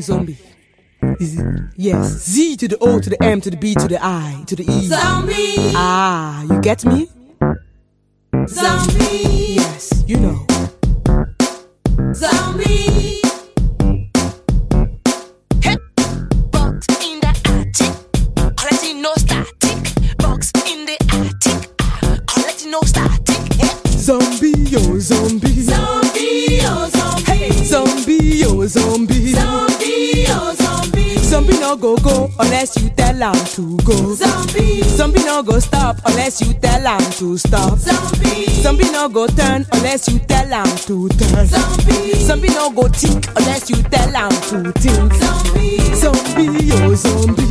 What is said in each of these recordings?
I'm zombie. Is? Yes. Z to the O to the M to the B to the I to the E. Zombie, Ah, you get me? zombie, Yes, you know. zombie. Box in the attic, collecting no static. Box in the attic, collecting no static. Zombie, oh zombie. Zombie, zombie. No go go unless you tell him to go. Zombie, Zombie no go stop unless you tell him to stop. zombie, Zombie no go turn unless you tell him to turn. zombie, Zombie no go think unless you tell him to think. zombie, Zombie, oh zombie. zombie,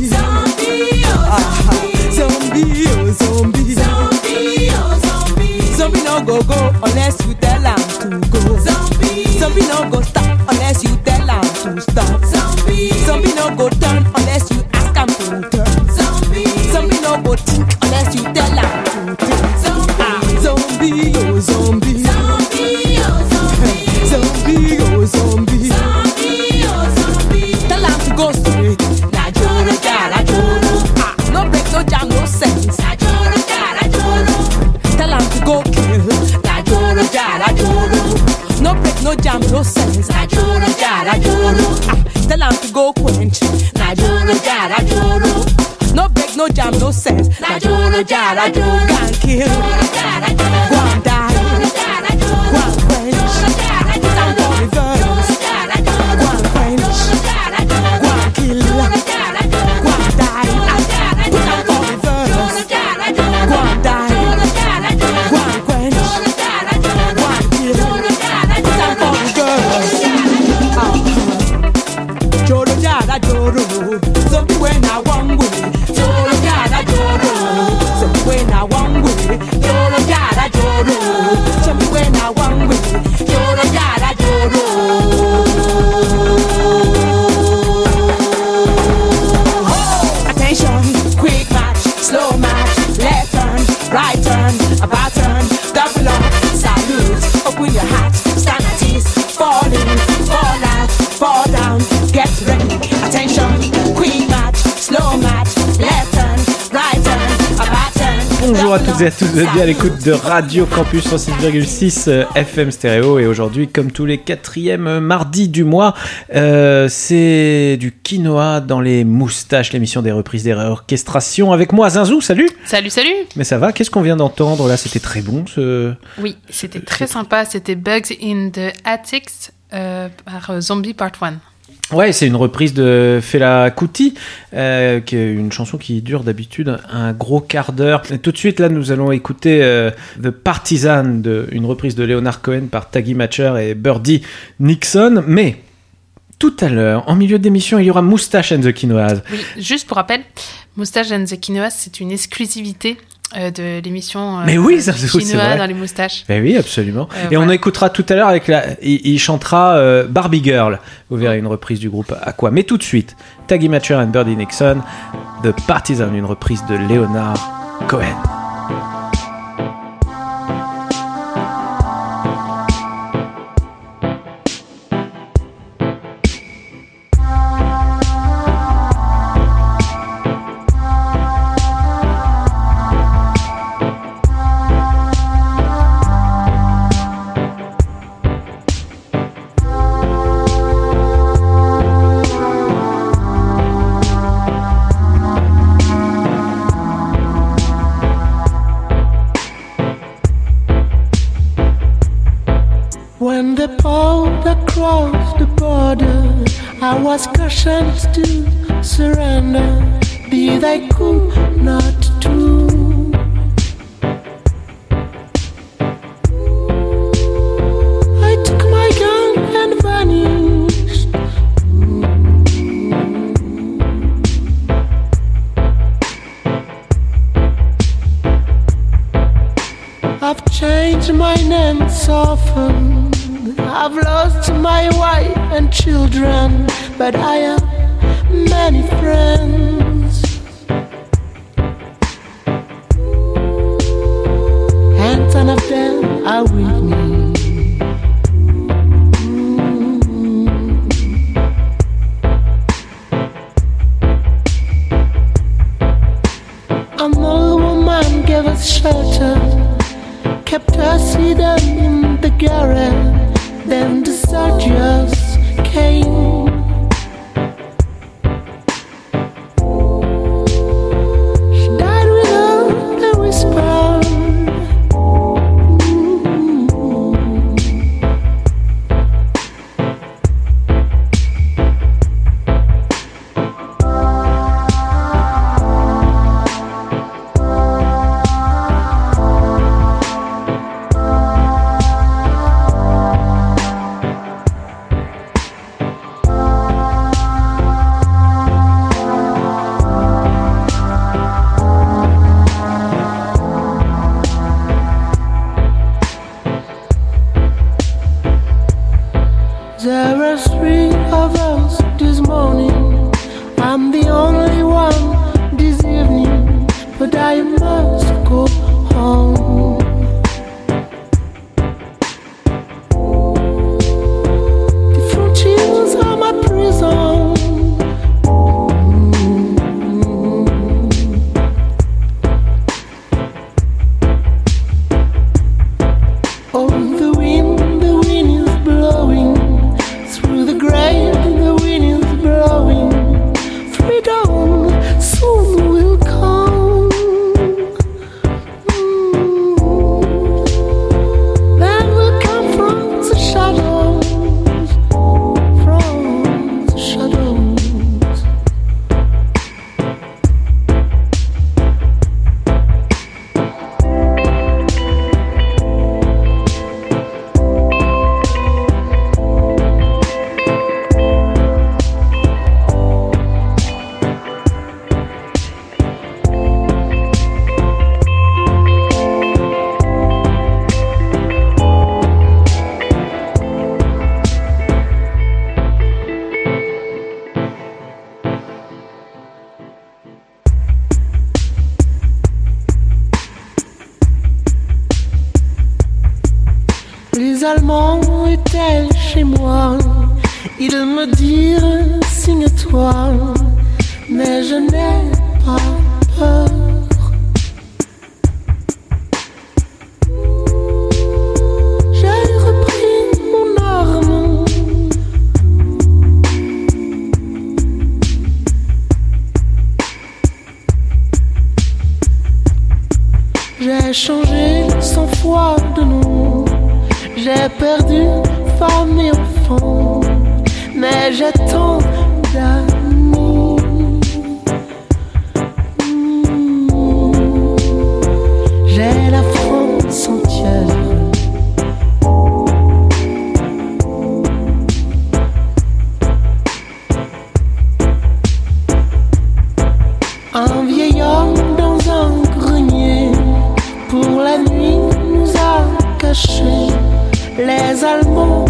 Et à vous êtes bien à l'écoute de. Radio Campus 106,6 euh, FM stéréo et aujourd'hui, comme tous les quatrièmes mardis du mois, euh, c'est du quinoa dans les moustaches, l'émission des reprises des réorchestrations avec moi, Zinzou, salut Salut, salut Mais ça va, qu'est-ce qu'on vient d'entendre là? C'était très bon ce... Oui, c'était très sympa. C'était Bugs in the Attics euh, par Zombie Part 1. Ouais, c'est une reprise de Fela Kuti, euh, qui est une chanson qui dure d'habitude un gros quart d'heure. Tout de suite, là, nous allons écouter euh, The Partisan, de, une reprise de Leonard Cohen par Taggy Matcher et Birdie Nixon. Mais tout à l'heure, en milieu d'émission, il y aura Moustache and the Quinoas. Oui, juste pour rappel, Moustache and the Quinoa, c'est une exclusivité euh, de l'émission euh, Mais oui, ça, Quinoa vrai. dans les moustaches. Ben oui, absolument. Euh, et on écoutera tout à l'heure avec la. Il, il chantera euh, Barbie Girl. Vous verrez une reprise du groupe Aqua. Mais tout de suite, Taggy Matcher and Birdie Nixon, The Partisan, une reprise de Leonard Cohen. I was cautioned to surrender, be they could not do. I took my gun and vanished. I've changed my name so often. I've lost my wife and children, but I have many friends. Dream. Un vieil homme dans un grenier, pour la nuit nous a cachés les Allemands.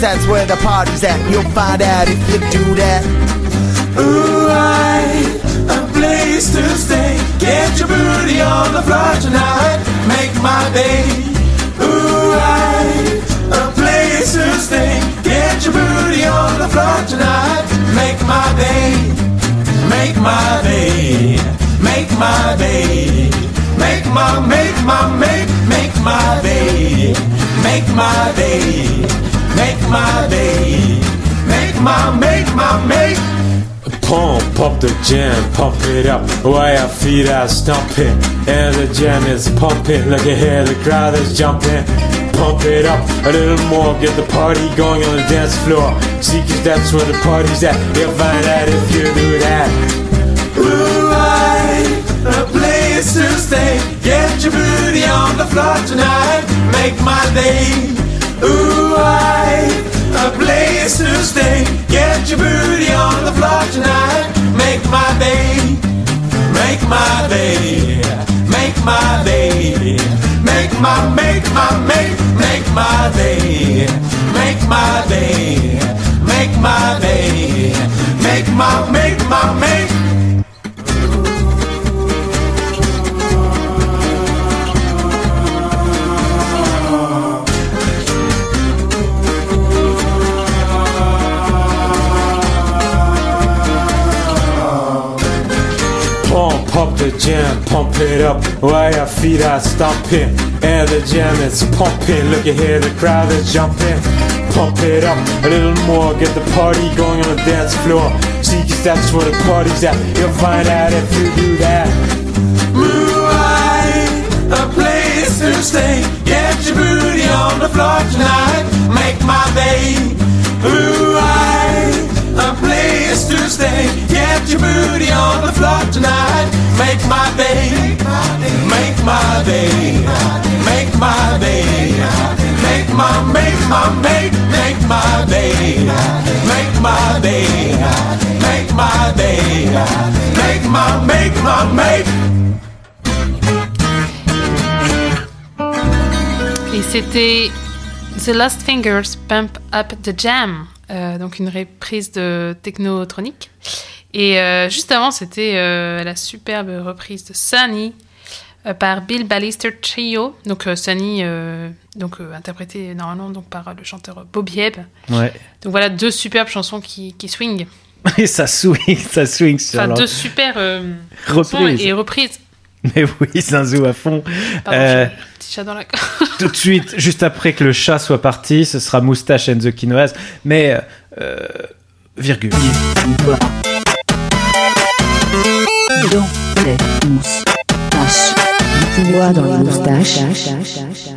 Cause that's where the party's at. You'll find out if you do that. Ooh, I, a place to stay. Get your booty on the floor tonight. Make my day. Ooh, I, a place to stay. Get your booty on the floor tonight. Make my day. Make my day. Make my day. Make my, make my, make, make my day. Make my day. Make my day. Make my, make my, make. Pump pump the jam, pump it up while your feet are stomping. And the jam is pumping, look at here, the crowd is jumping. Pump it up a little more, get the party going on the dance floor. See, cause that's where the party's at. You'll find out if you do that. Ooh, I, a place to stay. Get your booty on the floor tonight. Make my day. Ooh, I, a place to stay. Get your booty on the floor tonight. Make my day, make my day, make my day, make my, make my, make, make my day, make my day, make my day, make my, make my, make. Jam, pump it up while your feet are stomping. And the jam is pumping. Look at here, the crowd is jumping. Pump it up a little more, get the party going on the dance floor. See, 'cause that's where the party's at. You'll find out if you do that. Moonlight, a place to stay. Get your booty on the floor tonight. Day. Make my day. Make my, make my, make, make my day. Make my day. Make my day. Make my, make my, make. Et c'était The Lost Fingers Pump Up the Jam, euh, donc une reprise de Technotronic. Et euh, juste avant, c'était euh, la superbe reprise de Sunny par Bill Ballister Trio. Donc euh, Sunny, euh, donc euh, interprété normalement donc par le chanteur Bobby Hebb. Ouais. Donc voilà deux superbes chansons qui, qui swing. Et ça swing, ça swing sur Enfin leur- deux super euh, Reprises. et reprises. Mais oui, Zinzou à fond. Pardon, Euh, j'ai un petit chat dans la gorge. tout de suite, juste après que le chat soit parti, ce sera Moustache and the Quinoas. Mais, euh, virgule. Dans les moustaches. Quinoa dans les moustaches.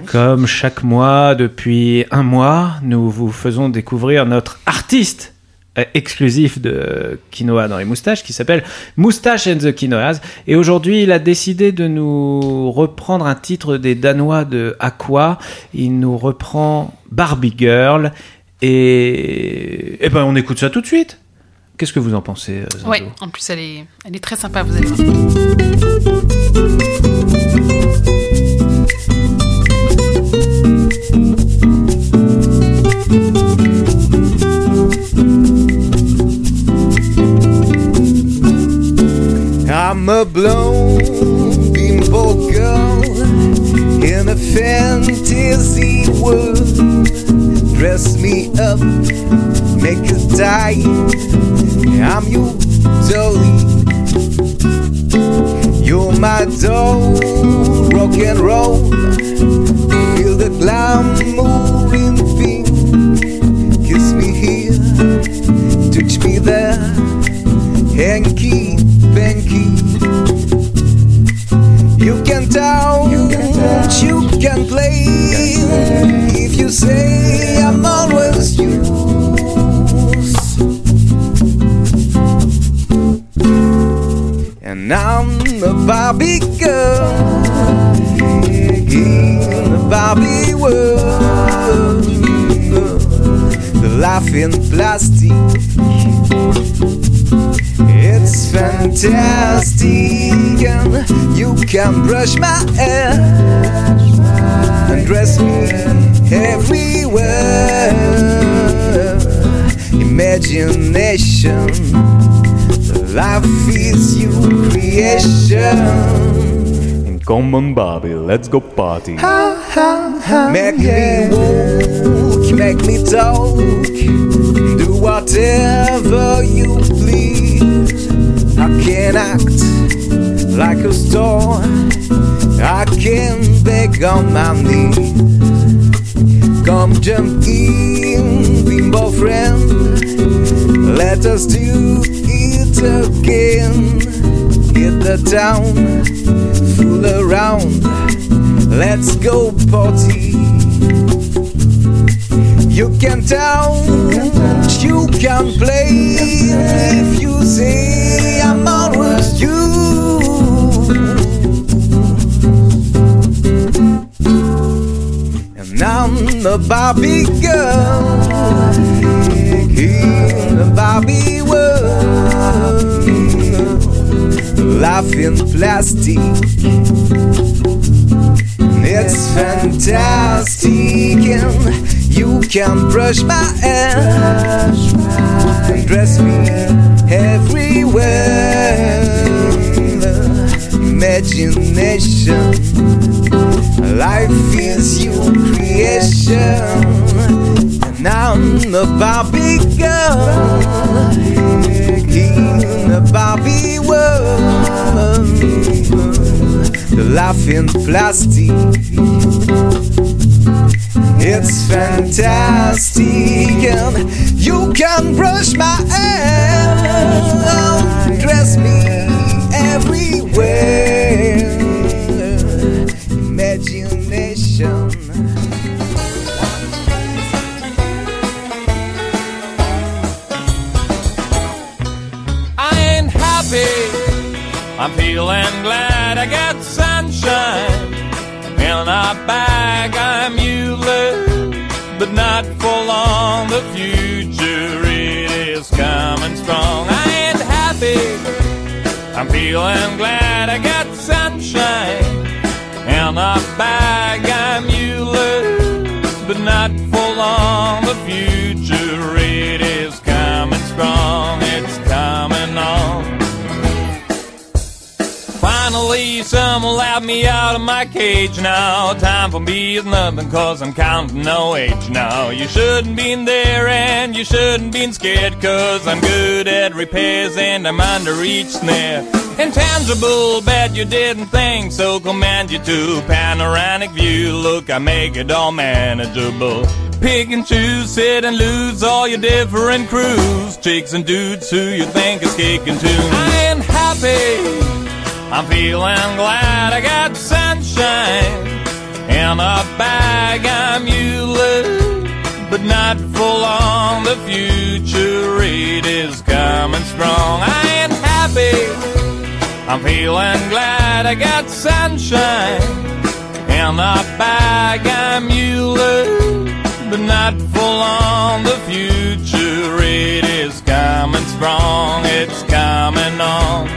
Comme chaque mois, depuis un mois, nous vous faisons découvrir notre artiste euh, exclusif de quinoa dans les moustaches qui s'appelle Moustache and the Quinoas. Et aujourd'hui, il a décidé de nous reprendre un titre des Danois de Aqua. Il nous reprend Barbie Girl. Et, et ben, on écoute ça tout de suite. Qu'est-ce que vous en pensez, euh, Zinzo Ouais, en plus elle est, elle est très sympa, vous allez voir. I'm a blown bimbo girl in a fantasy world. Dress me up, make a die. I'm your dolly. You're my doll, rock and roll. Feel the glamouring thing. Kiss me here, touch me there, hanky panky. Can, play. If you say I'm always yours. And I'm a Barbie girl in a Barbie world. The laughing plastic. It's fantastic, and you can brush my hair and dress me everywhere. Imagination, life is your creation. And Come on, Bobby, let's go party. Make me walk, make me talk, do whatever you please. I can act like a star, I can beg on my knees. Come jump in, bimbo friend, let us do it again. Hit the town, fool around. Let's go party. You can tell, you can play if you say I'm always you. A Barbie girl in a Barbie world. In plastic. It's fantastic, and you can brush my hair and dress me everywhere. Imagination, life is your creation, and I'm a Barbie girl in a Barbie world. The laughing plastic. It's fantastic, and you can brush my hair, dress me everywhere. Imagination. I ain't happy. I'm feeling glad I got sunshine in a bag. I'm useless, but not for long. The future it is coming strong. I ain't happy. Feeling glad I got sunshine in a bag. I'm useless, but not for long. The future it is coming strong. It's coming on. Finally, someone let me out of my cage now. Time for me is nothing, cause I'm counting no age now. You shouldn't been there and you shouldn't been scared, cause I'm good at repairs and I'm under each snare. Intangible, bet you didn't think so. Command you to panoramic view. Look, I make it all manageable. Pick and choose, sit and lose all your different crews. Chicks and dudes who you think is kicking tunes. I ain't happy. I'm feeling glad I got sunshine in a bag. I'm useless, but not for long. The future it is coming strong. I ain't happy. I'm feeling glad I got sunshine in a bag. I'm useless, but not for long. The future it is coming strong. It's coming on.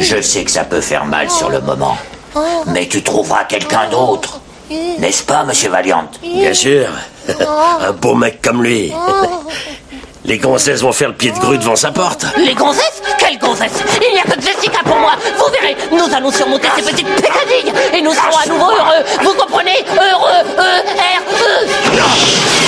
Je sais que ça peut faire mal sur le moment, mais tu trouveras quelqu'un d'autre. N'est-ce pas, monsieur Valiant? Bien sûr. Un beau mec comme lui. Les gonzesses vont faire le pied de grue devant sa porte. Les gonzesses? Quelles gonzesses? Il n'y a que Jessica pour moi. Vous verrez, nous allons surmonter ces petites pécadilles et nous serons à nouveau heureux. Vous comprenez? Heureux E, E-R-E Let's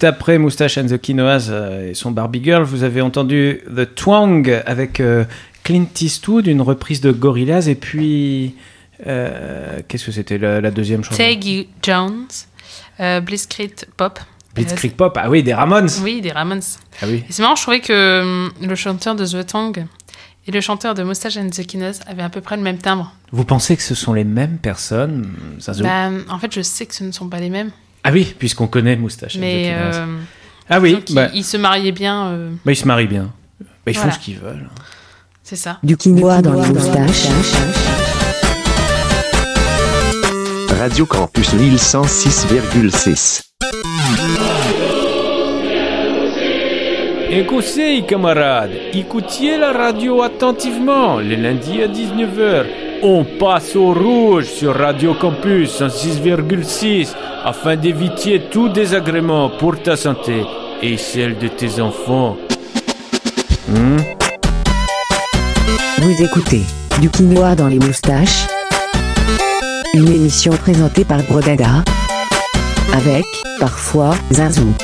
Juste après Moustache and the Quinoas euh, et son Barbie Girl, vous avez entendu The Twang avec euh, Clint Eastwood, une reprise de Gorillaz, et puis. euh, Qu'est-ce que c'était la, la deuxième chanson? Teggy Jones, euh, Blitzkrieg Pop. Blitzkrieg Pop, ah oui, des Ramones Oui, des Ramones. Ah oui. C'est marrant, je trouvais que hum, le chanteur de The Tongue et le chanteur de Moustache and the Kinos avaient à peu près le même timbre. Vous pensez que ce sont les mêmes personnes? Bah, en fait, je sais que ce ne sont pas les mêmes. Ah oui, puisqu'on connaît Moustache. Mais euh, ah oui, ils- bah, ils, se mariaient bien. euh, bah, ils se marient bien. Bah, ils Voilà. font ce qu'ils veulent. c'est ça. Du quinoa dans les moustaches. Radio Campus Lille 106,6. Écoutez, camarades, écoutiez la radio attentivement. Le lundi à 19h, on passe au rouge sur Radio Campus 106,6 afin d'éviter tout désagrément pour ta santé et celle de tes enfants. Hmm? Vous écoutez Du quinoa dans les moustaches. Une émission présentée par Brodada. Avec, parfois, Zazou.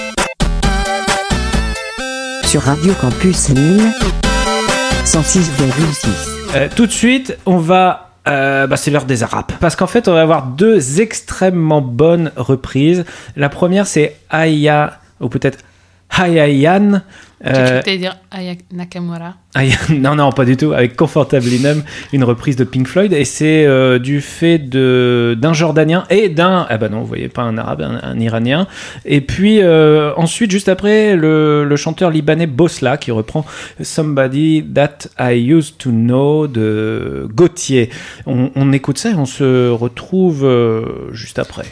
Sur Radio Campus Lille. 106,6. Euh, tout de suite, on va. euh, bah, c'est l'heure des Arabes. Parce qu'en fait, on va avoir deux extrêmement bonnes reprises. La première, c'est Aya, ou peut-être Hayayan. Euh, t'allais dire Aya Nakamura. Aya- non, non, pas du tout. Avec Comfortable Inem, une reprise de Pink Floyd. Et c'est euh, du fait de d'un Jordanien et d'un. Ah bah non, vous voyez, pas un Arabe, un, un Iranien. Et puis euh, ensuite, juste après, le, le chanteur libanais Bosla qui reprend Somebody That I Used to Know de Gauthier. On, on écoute ça et on se retrouve euh, juste après.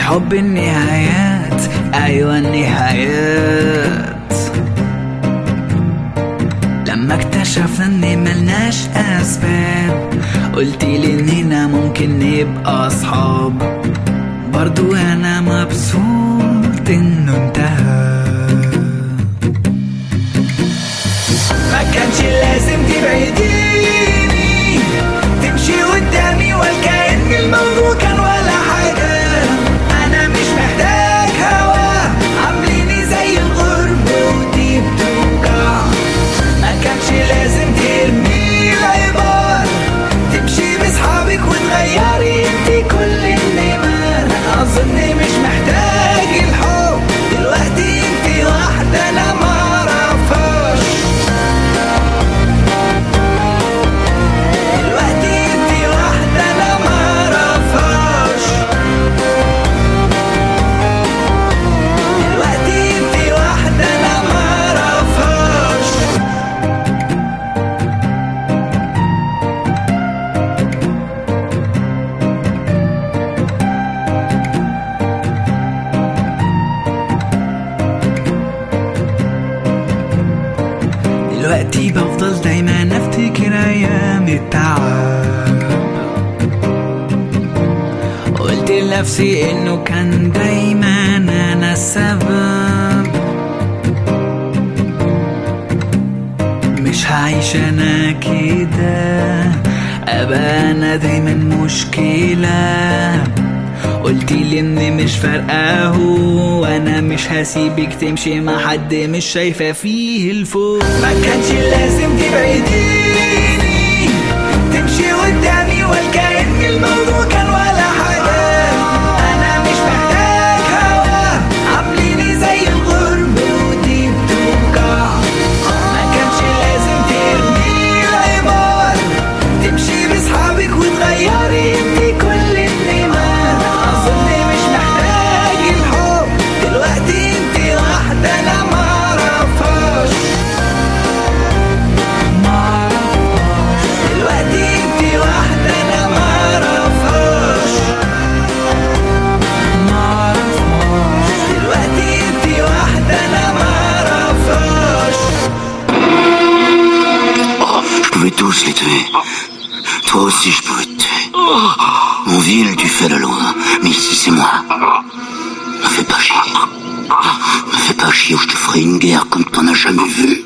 الحب النهايات. أيوة النهايات. لما اكتشفنا إن ملناش أسباب قلت لي اننا ممكن نبقى أصحاب. برضو أنا مبسوط إنه انتهى. ما كانش لازم تبعدي. قلت لنفسي إنه كان دايما أنا السبب مش هعيش أنا كده. ابقى أنا دايما مشكلة. قلتيلي إن مش فارقة وأنا مش هسيبك تمشي مع حد مش شايفة فيه الفوق. ما كانش لازم تبعديني Je pouvais tous les tuer. Toi aussi, je pouvais te tuer. En ville, tu fais le loin. Mais ici, c'est moi. Me fais pas chier. Me fais pas chier ou je te ferai une guerre comme t'en as jamais vu.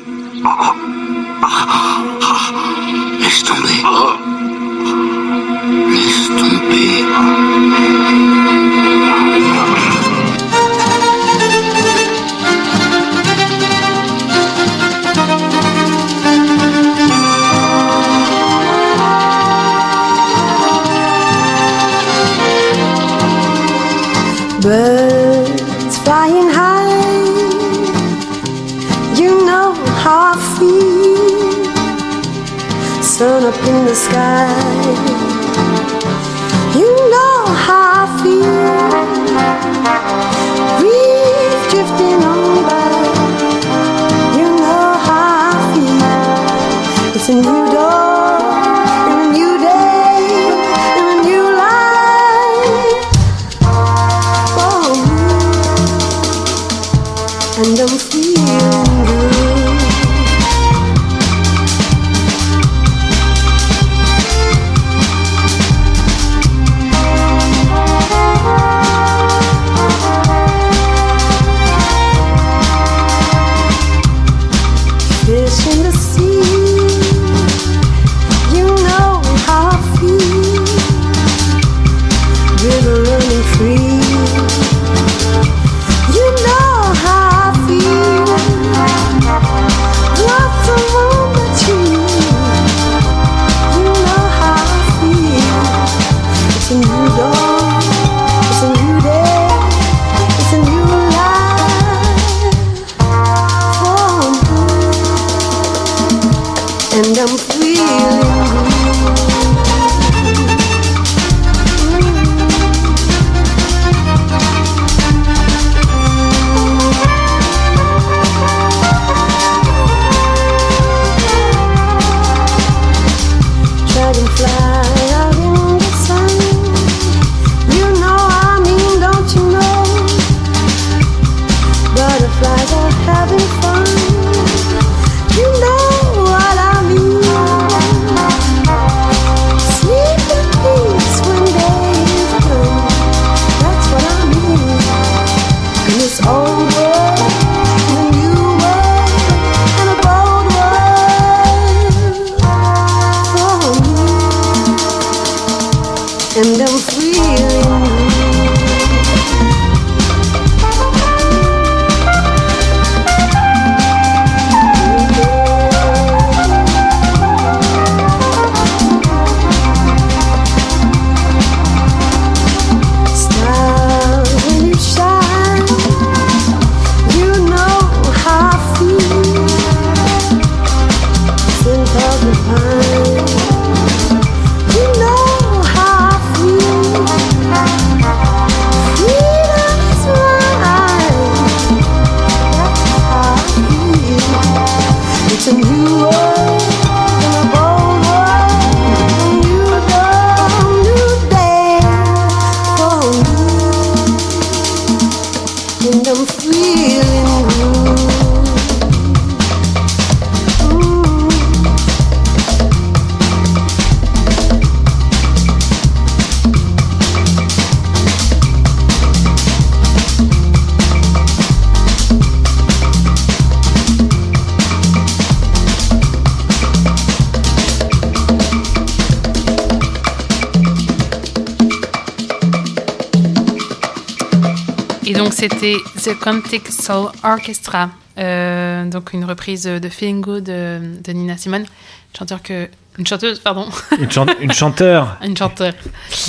C'était The Quantic Soul Orchestra, euh, donc une reprise de Feeling Good de Nina Simone, une chanteur que, une chanteuse, pardon, Une, chan- une chanteur. une chanteur.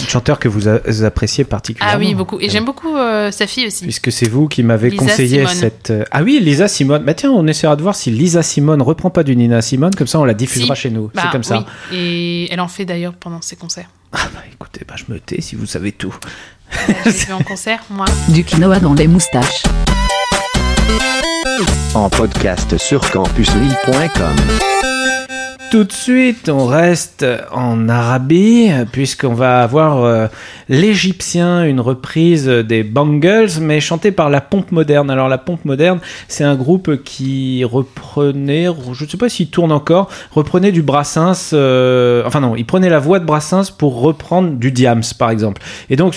Une chanteur que vous, appréciez particulièrement. Ah oui, beaucoup. Et j'aime beaucoup euh, sa fille aussi. Puisque c'est vous qui m'avez conseillé Simone. cette. euh, Ah oui, Lisa Simone. Bah tiens, on essaiera de voir si Lisa Simone reprend pas du Nina Simone, comme ça on la diffusera Si. chez nous. Bah, c'est comme ça. oui. Et elle en fait d'ailleurs pendant ses concerts. Écoutez, bah, je me tais si vous savez tout. J'ai vu en concert, moi. Du quinoa dans les moustaches. En podcast sur campuslille.com. Tout de suite, on reste en Arabie, puisqu'on va avoir euh, l'Égyptien, une reprise des Bangles, mais chantée par la Pompe Moderne. Alors, la Pompe Moderne, c'est un groupe qui reprenait, je ne sais pas s'il tourne encore, reprenait du Brassens, euh, enfin non, il prenait la voix de Brassens pour reprendre du Diams, par exemple. Et donc,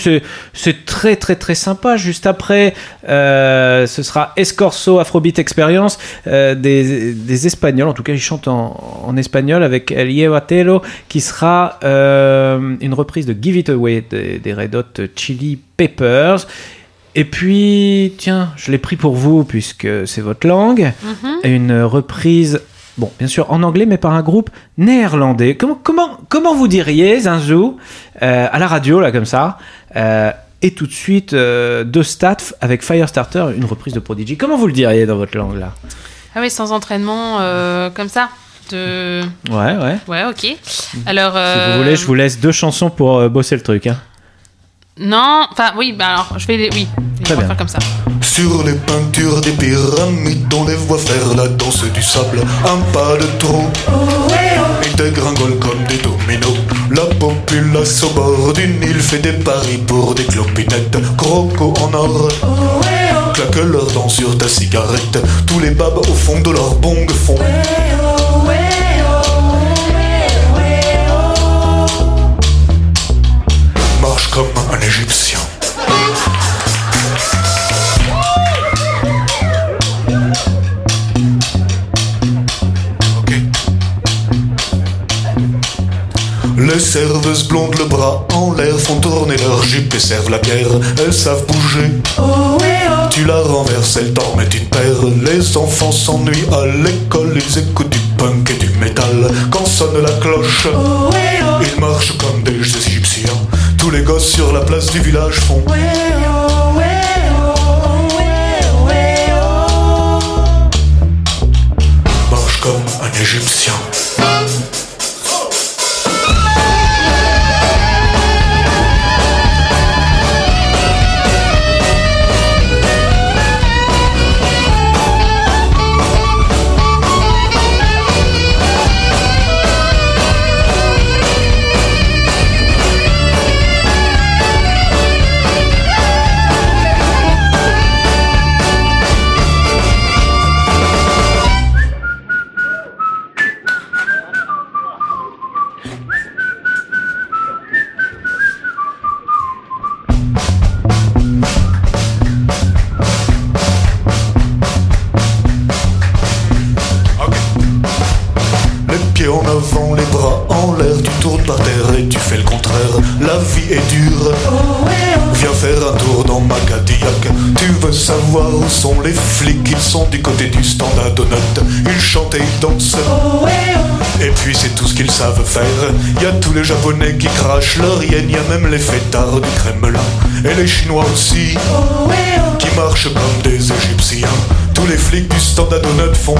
c'est très, très, très sympa. Juste après, euh, ce sera Escorso Afrobeat Experience, euh, des, Espagnols, en tout cas, ils chantent en, en espagnol avec El qui sera euh, une reprise de Give It Away des, des Red Hot Chili Peppers. Et puis, tiens, je l'ai pris pour vous puisque c'est votre langue. Mhm. Une reprise, bon, bien sûr en anglais, mais par un groupe néerlandais. Comment, comment, comment vous diriez, Zinzou, euh, à la radio, là, comme ça euh, Et tout de suite, euh, de Staff avec Firestarter, une reprise de Prodigy? Comment vous le diriez dans votre langue, là? Ah oui, sans entraînement, euh, comme ça. De... Ouais, ouais. Ouais, ok. Alors. Si euh, vous voulez, je vous laisse deux chansons pour euh, bosser le truc. Hein. Non, enfin, oui, bah alors, je vais les. Oui, Très on va bien. faire comme ça. Sur les peintures des pyramides, on les voit faire la danse du sable. Un pas de trop, ils dégringolent comme des dominos. La populace au bord du Nil fait des paris pour des clopinettes. Croco en or, claque leur dents sur ta cigarette. Tous les babes au fond de leur bong font. Marche comme un Égyptien. Les serveuses blondes le bras en l'air font tourner leur jupe et servent la bière. Elles savent bouger. Tu la renverses, elles t'en mettent une paire. Les enfants s'ennuient à l'école, ils écoutent du punk et du métal. Quand sonne la cloche, ils marchent comme des égyptiens. Tous les gosses sur la place du village font. Marche comme un égyptien. Sont du côté du stand à donut. Ils chantent et ils dansent. Et puis c'est tout ce qu'ils savent faire. Y a tous les japonais qui crachent leur yen, y a même les fêtards du Kremlin. Et les chinois aussi, qui marchent comme des égyptiens. Tous les flics du stand à donut font.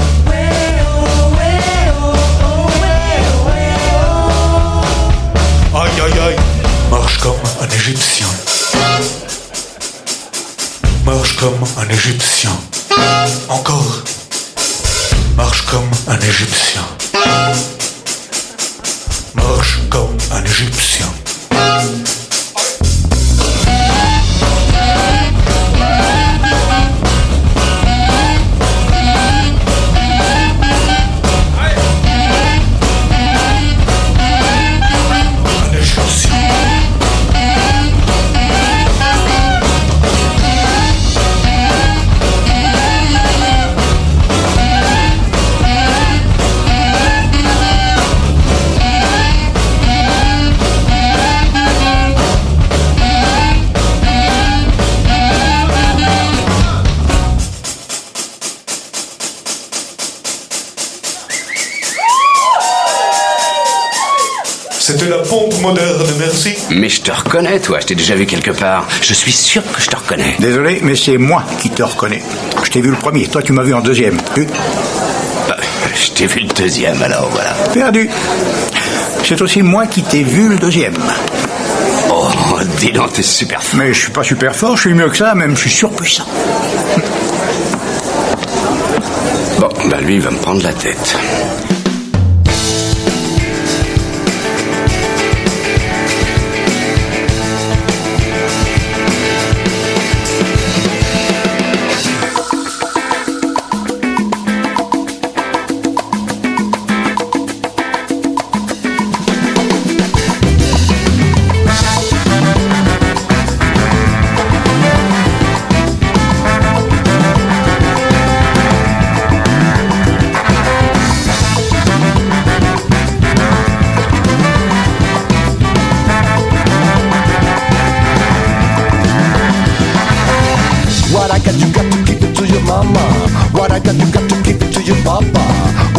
Aïe aïe aïe, marche comme un Égyptien. Marche comme un Égyptien. Encore. Marche comme un Égyptien. Reconnais, toi. Je t'ai déjà vu quelque part. Je suis sûr que je te reconnais. Désolé, mais c'est moi qui te reconnais. Je t'ai vu le premier, toi tu m'as vu en deuxième. Tu Bah, je t'ai vu le deuxième, alors voilà. Perdu. C'est aussi moi qui t'ai vu le deuxième. Oh, dis donc, t'es super fort. Mais je suis pas super fort, je suis mieux que ça, même je suis surpuissant. Bon, bah lui, il va me prendre la tête.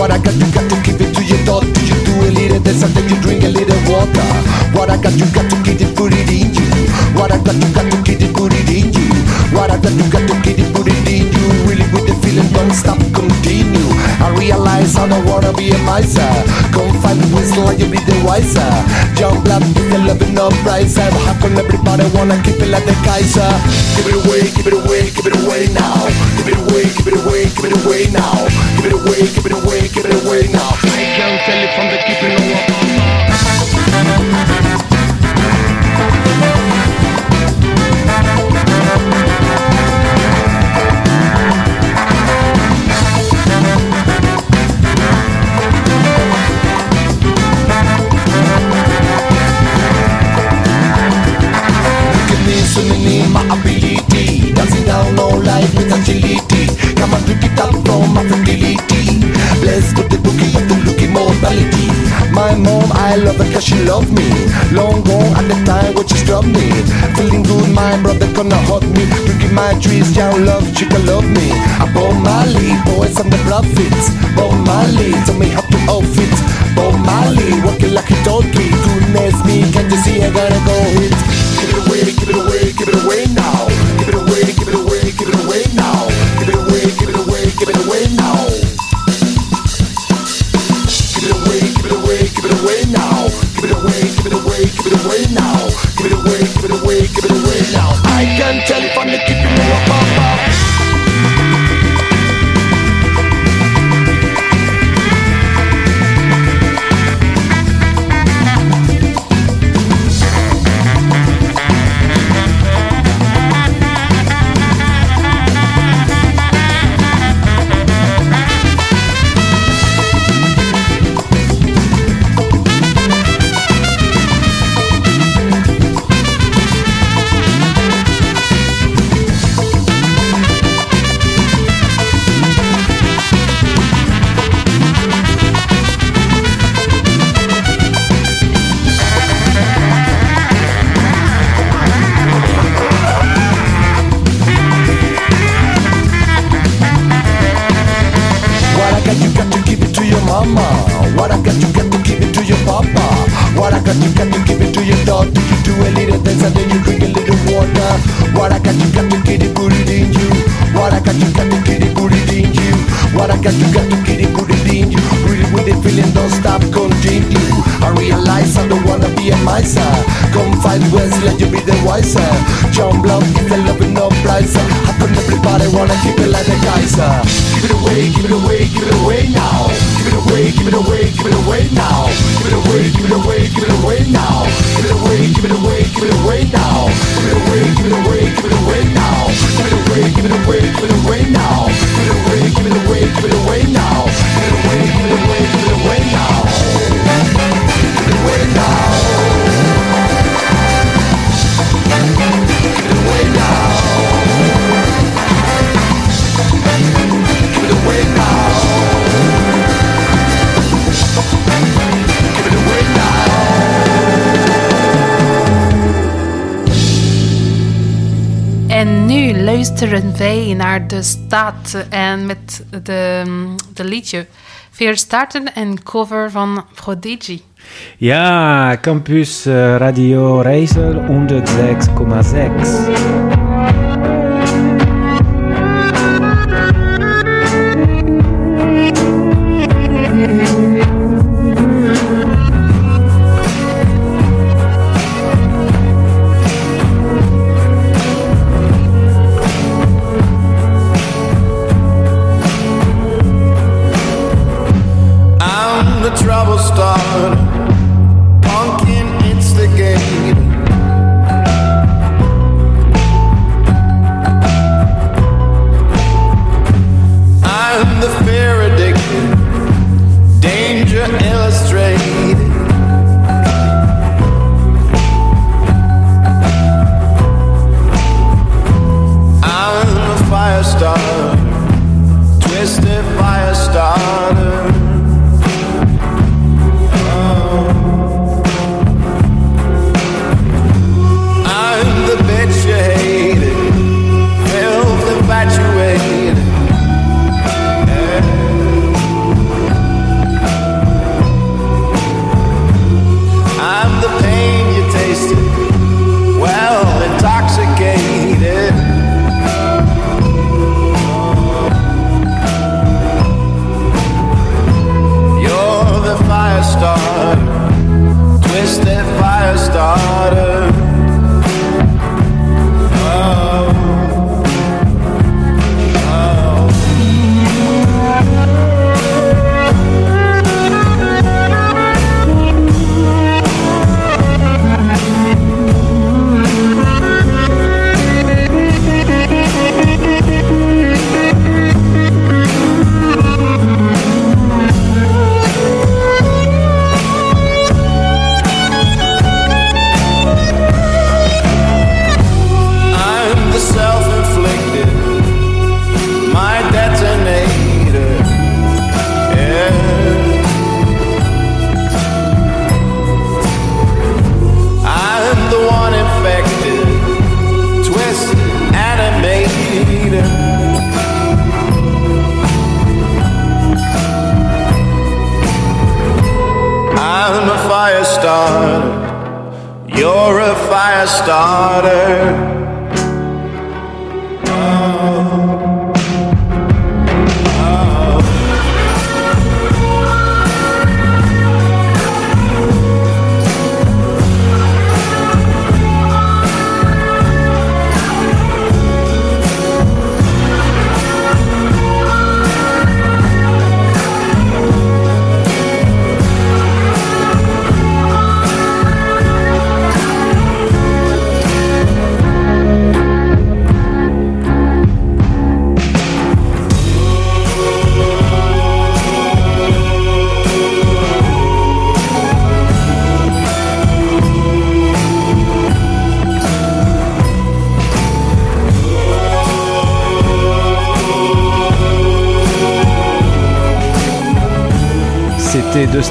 What I got, you got to keep it to your daughter. You do a little this and then you drink a little water. What I got, you got to keep it, put it in you. What I got, you got to keep it, put it in you. What I got, you got to keep it, put it in you. Really with the feeling, don't stop, continue. I realize I don't wanna be a miser. Come find the whistle and you'll be the wiser. Jump up if you're loving up riser. How come everybody wanna keep it like the Kaiser? Give it away, give it away, give it away now. Give it away, give it away, give it away now. Give it away, give it away, give it away now. I can't tell it from the cause she loved me. Long gone at the time when she struck me. Feeling good, my brother gonna hug me. Drinking my trees, yeah, love, she can love me. I Bob Marley, boys, I'm the prophets Bob Marley, tell me how to outfit. Bob Marley, walking like a donkey Goodness me, can't you see I gotta go hit? Give it away, give it away, give it away now and telephone, they keep you up. Nu luisteren wij naar de staat en met de, de liedje Veer starten en cover van Prodigy. Ja, Campus äh, Radio Reisel 106,6.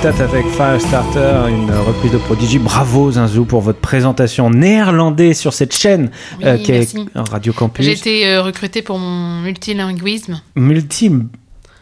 Stats avec Firestarter, une reprise de Prodigy. Bravo Zinzou pour votre présentation néerlandais sur cette chaîne Oui, euh, qui est. Radio Campus. J'ai été euh, recrutée pour mon multilinguisme. Multi.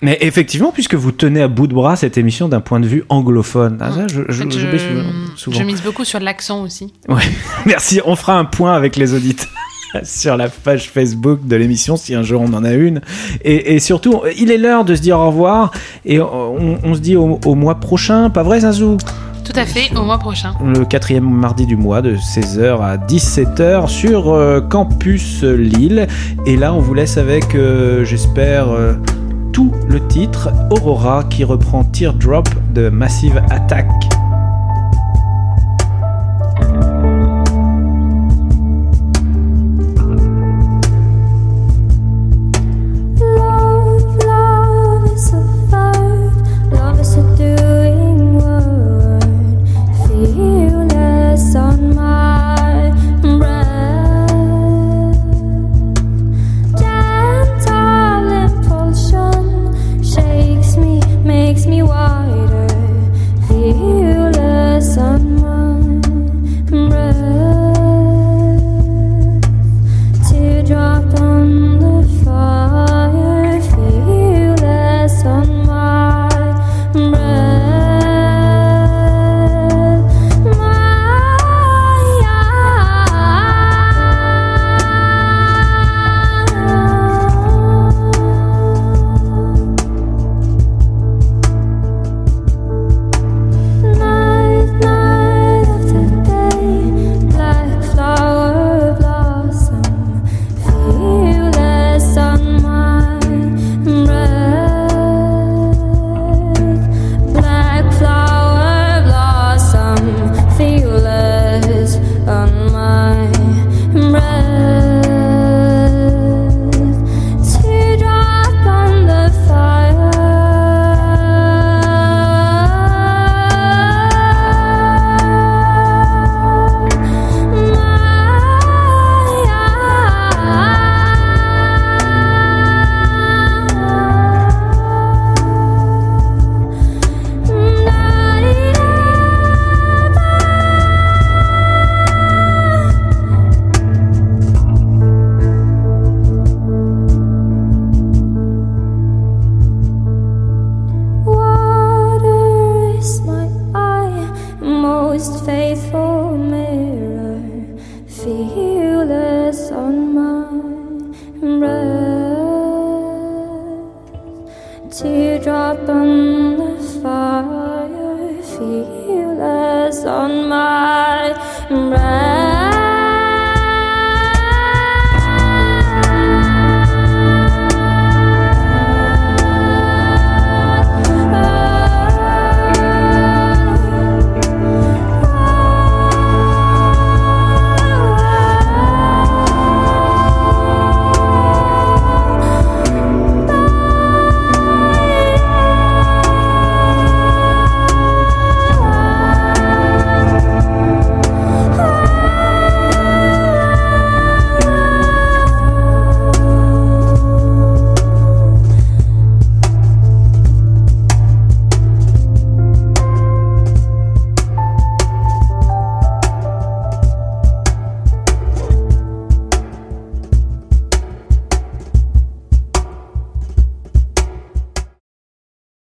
Mais effectivement, puisque vous tenez à bout de bras cette émission d'un point de vue anglophone. Ah, ça, je, je mise beaucoup sur l'accent aussi. Ouais. Merci. On fera un point avec les auditeurs sur la page Facebook de l'émission si un jour on en a une. Et, et surtout, il est l'heure de se dire au revoir et on, on se dit au, au mois prochain. Pas vrai, Zazou Tout à fait, au mois prochain. le quatrième mardi du mois de 16h à 17h sur euh, Campus Lille. Et là, on vous laisse avec, euh, j'espère, euh, tout le titre Aurora qui reprend Teardrop de Massive Attack.